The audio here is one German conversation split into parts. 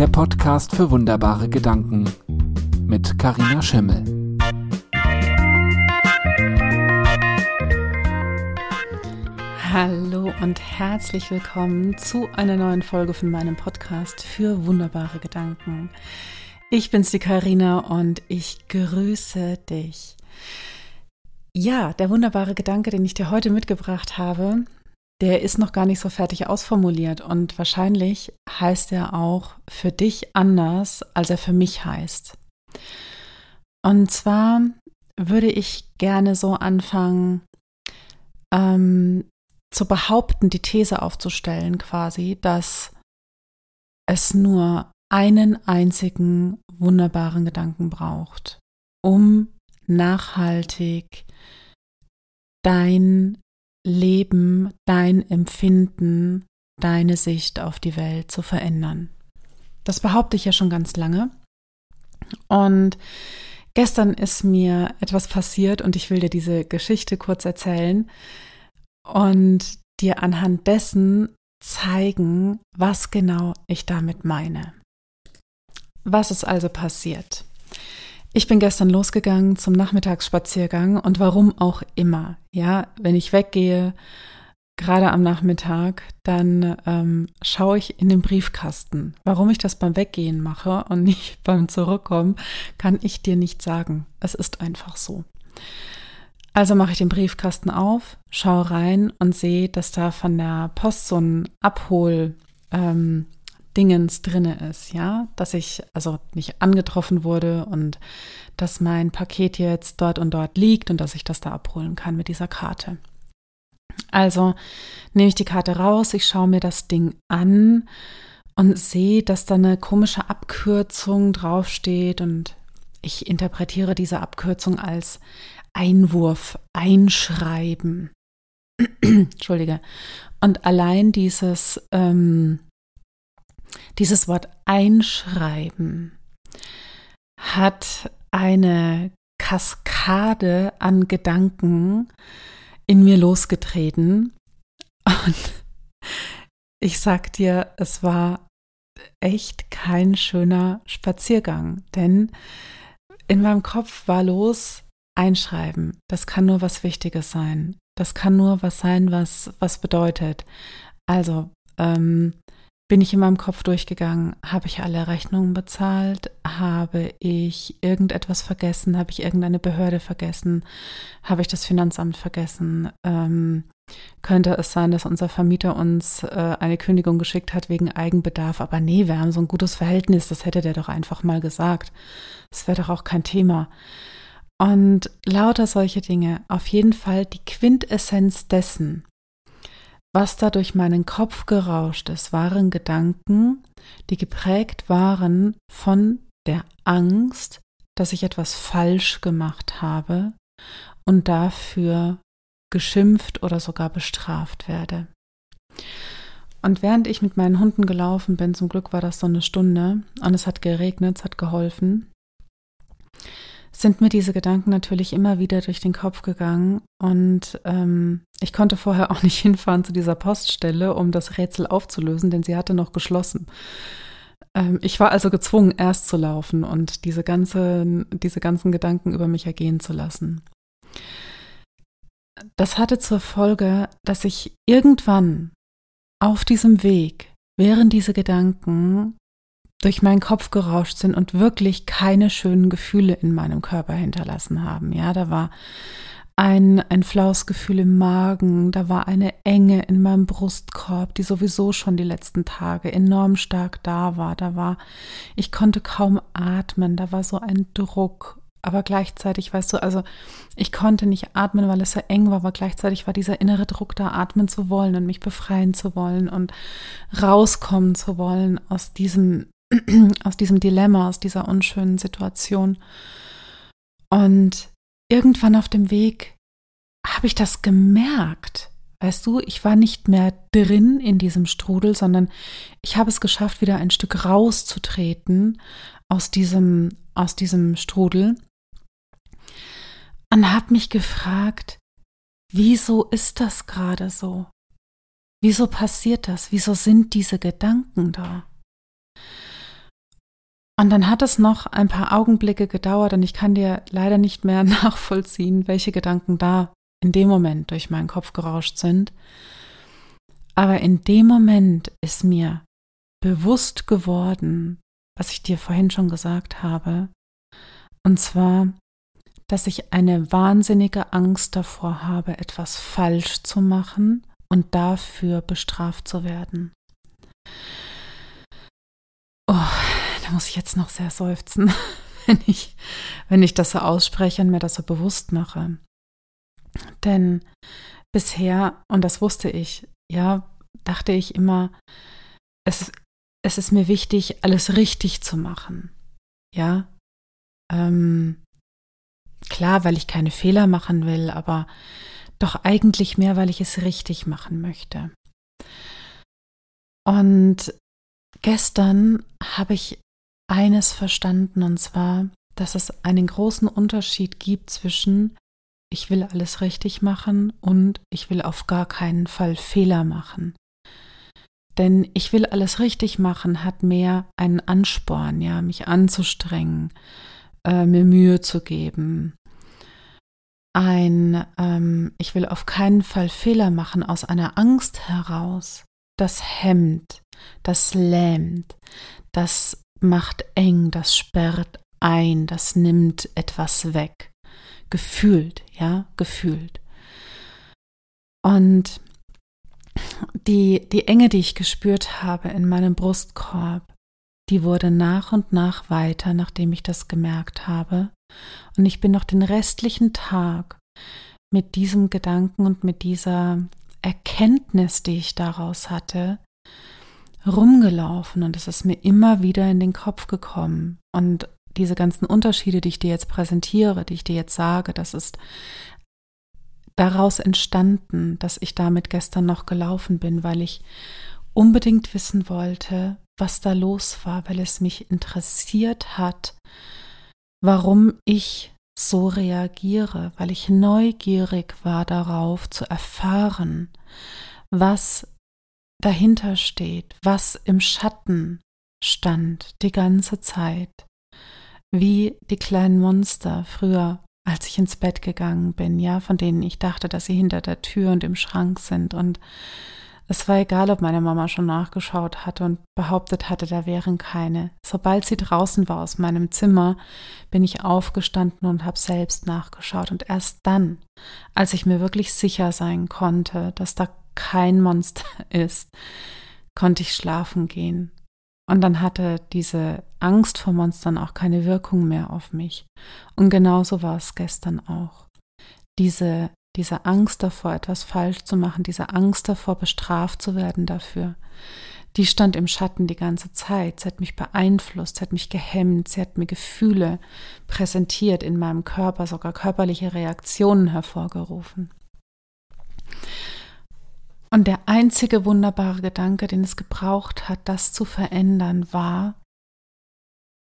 der Podcast für wunderbare Gedanken mit Karina Schimmel. Hallo und herzlich willkommen zu einer neuen Folge von meinem Podcast für wunderbare Gedanken. Ich bin's die Karina und ich grüße dich. Ja, der wunderbare Gedanke, den ich dir heute mitgebracht habe, der ist noch gar nicht so fertig ausformuliert und wahrscheinlich heißt er auch für dich anders, als er für mich heißt. Und zwar würde ich gerne so anfangen, ähm, zu behaupten, die These aufzustellen quasi, dass es nur einen einzigen wunderbaren Gedanken braucht, um nachhaltig dein Leben, dein Empfinden, deine Sicht auf die Welt zu verändern. Das behaupte ich ja schon ganz lange. Und gestern ist mir etwas passiert und ich will dir diese Geschichte kurz erzählen und dir anhand dessen zeigen, was genau ich damit meine. Was ist also passiert? Ich bin gestern losgegangen zum Nachmittagsspaziergang und warum auch immer. Ja, wenn ich weggehe, gerade am Nachmittag, dann ähm, schaue ich in den Briefkasten. Warum ich das beim Weggehen mache und nicht beim Zurückkommen, kann ich dir nicht sagen. Es ist einfach so. Also mache ich den Briefkasten auf, schaue rein und sehe, dass da von der Post so ein Abhol, ähm, Dingens drinne ist, ja, dass ich also nicht angetroffen wurde und dass mein Paket jetzt dort und dort liegt und dass ich das da abholen kann mit dieser Karte. Also nehme ich die Karte raus, ich schaue mir das Ding an und sehe, dass da eine komische Abkürzung draufsteht und ich interpretiere diese Abkürzung als Einwurf, Einschreiben. Entschuldige. Und allein dieses ähm, dieses Wort einschreiben hat eine Kaskade an Gedanken in mir losgetreten. Und ich sag dir, es war echt kein schöner Spaziergang, denn in meinem Kopf war los, einschreiben. Das kann nur was Wichtiges sein. Das kann nur was sein, was, was bedeutet. Also, ähm, bin ich in meinem Kopf durchgegangen, habe ich alle Rechnungen bezahlt, habe ich irgendetwas vergessen, habe ich irgendeine Behörde vergessen, habe ich das Finanzamt vergessen, ähm, könnte es sein, dass unser Vermieter uns äh, eine Kündigung geschickt hat wegen Eigenbedarf, aber nee, wir haben so ein gutes Verhältnis, das hätte der doch einfach mal gesagt. Das wäre doch auch kein Thema. Und lauter solche Dinge, auf jeden Fall die Quintessenz dessen, was da durch meinen Kopf gerauscht ist, waren Gedanken, die geprägt waren von der Angst, dass ich etwas falsch gemacht habe und dafür geschimpft oder sogar bestraft werde. Und während ich mit meinen Hunden gelaufen bin, zum Glück war das so eine Stunde und es hat geregnet, es hat geholfen, sind mir diese Gedanken natürlich immer wieder durch den Kopf gegangen und ähm, ich konnte vorher auch nicht hinfahren zu dieser Poststelle, um das Rätsel aufzulösen, denn sie hatte noch geschlossen. Ähm, ich war also gezwungen, erst zu laufen und diese, ganze, diese ganzen Gedanken über mich ergehen zu lassen. Das hatte zur Folge, dass ich irgendwann auf diesem Weg, während diese Gedanken durch meinen Kopf gerauscht sind und wirklich keine schönen Gefühle in meinem Körper hinterlassen haben. Ja, da war ein, ein flaues Gefühl im Magen, da war eine Enge in meinem Brustkorb, die sowieso schon die letzten Tage enorm stark da war. Da war, ich konnte kaum atmen, da war so ein Druck. Aber gleichzeitig, weißt du, also ich konnte nicht atmen, weil es so eng war, aber gleichzeitig war dieser innere Druck da, atmen zu wollen und mich befreien zu wollen und rauskommen zu wollen aus diesem aus diesem Dilemma, aus dieser unschönen Situation. Und irgendwann auf dem Weg habe ich das gemerkt. Weißt du, ich war nicht mehr drin in diesem Strudel, sondern ich habe es geschafft, wieder ein Stück rauszutreten aus diesem, aus diesem Strudel und habe mich gefragt, wieso ist das gerade so? Wieso passiert das? Wieso sind diese Gedanken da? Und dann hat es noch ein paar Augenblicke gedauert und ich kann dir leider nicht mehr nachvollziehen, welche Gedanken da in dem Moment durch meinen Kopf gerauscht sind. Aber in dem Moment ist mir bewusst geworden, was ich dir vorhin schon gesagt habe, und zwar, dass ich eine wahnsinnige Angst davor habe, etwas falsch zu machen und dafür bestraft zu werden. Oh, muss ich jetzt noch sehr seufzen, wenn ich, wenn ich das so ausspreche und mir das so bewusst mache. Denn bisher, und das wusste ich, ja, dachte ich immer, es, es ist mir wichtig, alles richtig zu machen. Ja, ähm, klar, weil ich keine Fehler machen will, aber doch eigentlich mehr, weil ich es richtig machen möchte. Und gestern habe ich eines verstanden, und zwar, dass es einen großen Unterschied gibt zwischen ich will alles richtig machen und ich will auf gar keinen Fall Fehler machen. Denn ich will alles richtig machen hat mehr einen Ansporn, ja, mich anzustrengen, äh, mir Mühe zu geben. Ein, ähm, ich will auf keinen Fall Fehler machen aus einer Angst heraus. Das hemmt, das lähmt, das macht eng, das sperrt ein, das nimmt etwas weg. Gefühlt, ja, gefühlt. Und die, die Enge, die ich gespürt habe in meinem Brustkorb, die wurde nach und nach weiter, nachdem ich das gemerkt habe. Und ich bin noch den restlichen Tag mit diesem Gedanken und mit dieser Erkenntnis, die ich daraus hatte, rumgelaufen und es ist mir immer wieder in den Kopf gekommen. Und diese ganzen Unterschiede, die ich dir jetzt präsentiere, die ich dir jetzt sage, das ist daraus entstanden, dass ich damit gestern noch gelaufen bin, weil ich unbedingt wissen wollte, was da los war, weil es mich interessiert hat, warum ich so reagiere, weil ich neugierig war darauf zu erfahren, was dahinter steht, was im Schatten stand die ganze Zeit, wie die kleinen Monster früher, als ich ins Bett gegangen bin, ja, von denen ich dachte, dass sie hinter der Tür und im Schrank sind und es war egal, ob meine Mama schon nachgeschaut hatte und behauptet hatte, da wären keine. Sobald sie draußen war aus meinem Zimmer, bin ich aufgestanden und habe selbst nachgeschaut. Und erst dann, als ich mir wirklich sicher sein konnte, dass da kein Monster ist, konnte ich schlafen gehen. Und dann hatte diese Angst vor Monstern auch keine Wirkung mehr auf mich. Und genauso war es gestern auch. Diese diese Angst davor, etwas falsch zu machen, diese Angst davor, bestraft zu werden dafür, die stand im Schatten die ganze Zeit. Sie hat mich beeinflusst, sie hat mich gehemmt, sie hat mir Gefühle präsentiert in meinem Körper, sogar körperliche Reaktionen hervorgerufen. Und der einzige wunderbare Gedanke, den es gebraucht hat, das zu verändern, war,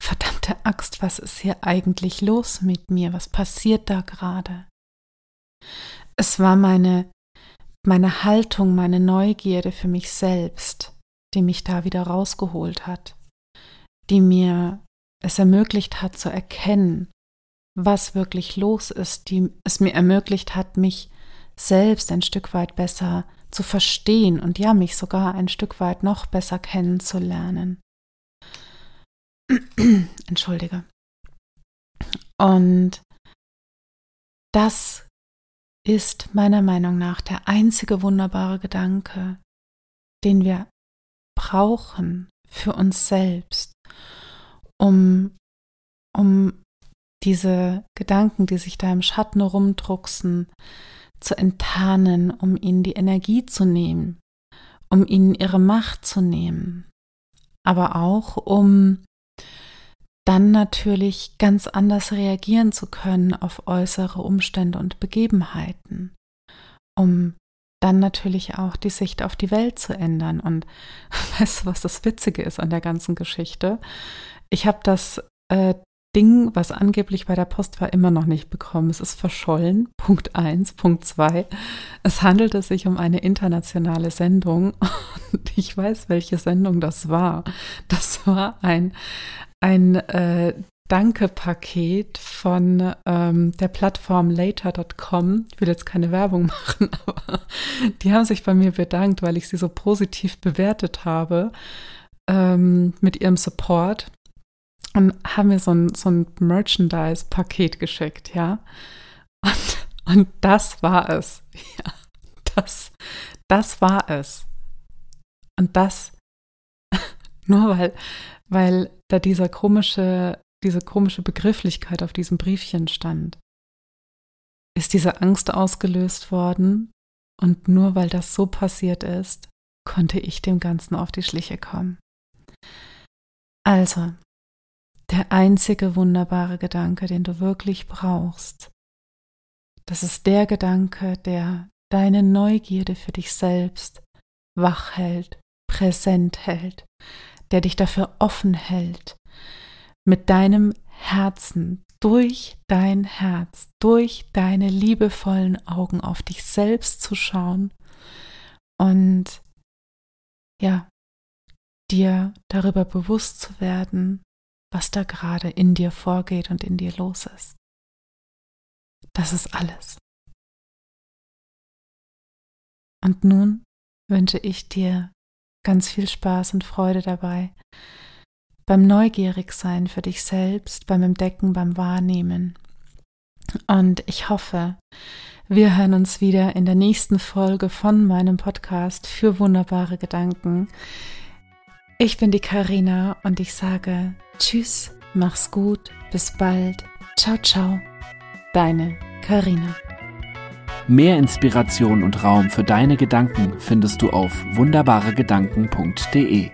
verdammte Axt, was ist hier eigentlich los mit mir? Was passiert da gerade? Es war meine, meine Haltung, meine Neugierde für mich selbst, die mich da wieder rausgeholt hat, die mir es ermöglicht hat zu erkennen, was wirklich los ist, die es mir ermöglicht hat, mich selbst ein Stück weit besser zu verstehen und ja, mich sogar ein Stück weit noch besser kennenzulernen. Entschuldige. Und das ist meiner Meinung nach der einzige wunderbare Gedanke, den wir brauchen für uns selbst, um, um diese Gedanken, die sich da im Schatten rumdrucksen, zu enttarnen, um ihnen die Energie zu nehmen, um ihnen ihre Macht zu nehmen, aber auch um dann natürlich ganz anders reagieren zu können auf äußere Umstände und Begebenheiten, um dann natürlich auch die Sicht auf die Welt zu ändern. Und weißt du, was das Witzige ist an der ganzen Geschichte? Ich habe das äh, Ding, was angeblich bei der Post war, immer noch nicht bekommen. Es ist verschollen. Punkt 1. Punkt 2. Es handelte sich um eine internationale Sendung und ich weiß, welche Sendung das war. Das war ein ein äh, Danke-Paket von ähm, der Plattform later.com. Ich will jetzt keine Werbung machen, aber die haben sich bei mir bedankt, weil ich sie so positiv bewertet habe ähm, mit ihrem Support und haben mir so ein, so ein Merchandise-Paket geschickt, ja. Und, und das war es. Ja, das, das war es. Und das nur weil, weil da dieser komische, diese komische Begrifflichkeit auf diesem Briefchen stand, ist diese Angst ausgelöst worden. Und nur weil das so passiert ist, konnte ich dem Ganzen auf die Schliche kommen. Also, der einzige wunderbare Gedanke, den du wirklich brauchst, das ist der Gedanke, der deine Neugierde für dich selbst wach hält, präsent hält, der dich dafür offen hält, mit deinem Herzen, durch dein Herz, durch deine liebevollen Augen auf dich selbst zu schauen und ja, dir darüber bewusst zu werden, was da gerade in dir vorgeht und in dir los ist. Das ist alles. Und nun wünsche ich dir ganz viel Spaß und Freude dabei, beim Neugierigsein für dich selbst, beim Entdecken, beim Wahrnehmen. Und ich hoffe, wir hören uns wieder in der nächsten Folge von meinem Podcast für wunderbare Gedanken. Ich bin die Karina und ich sage Tschüss, mach's gut, bis bald. Ciao, ciao. Deine Karina. Mehr Inspiration und Raum für deine Gedanken findest du auf wunderbaregedanken.de.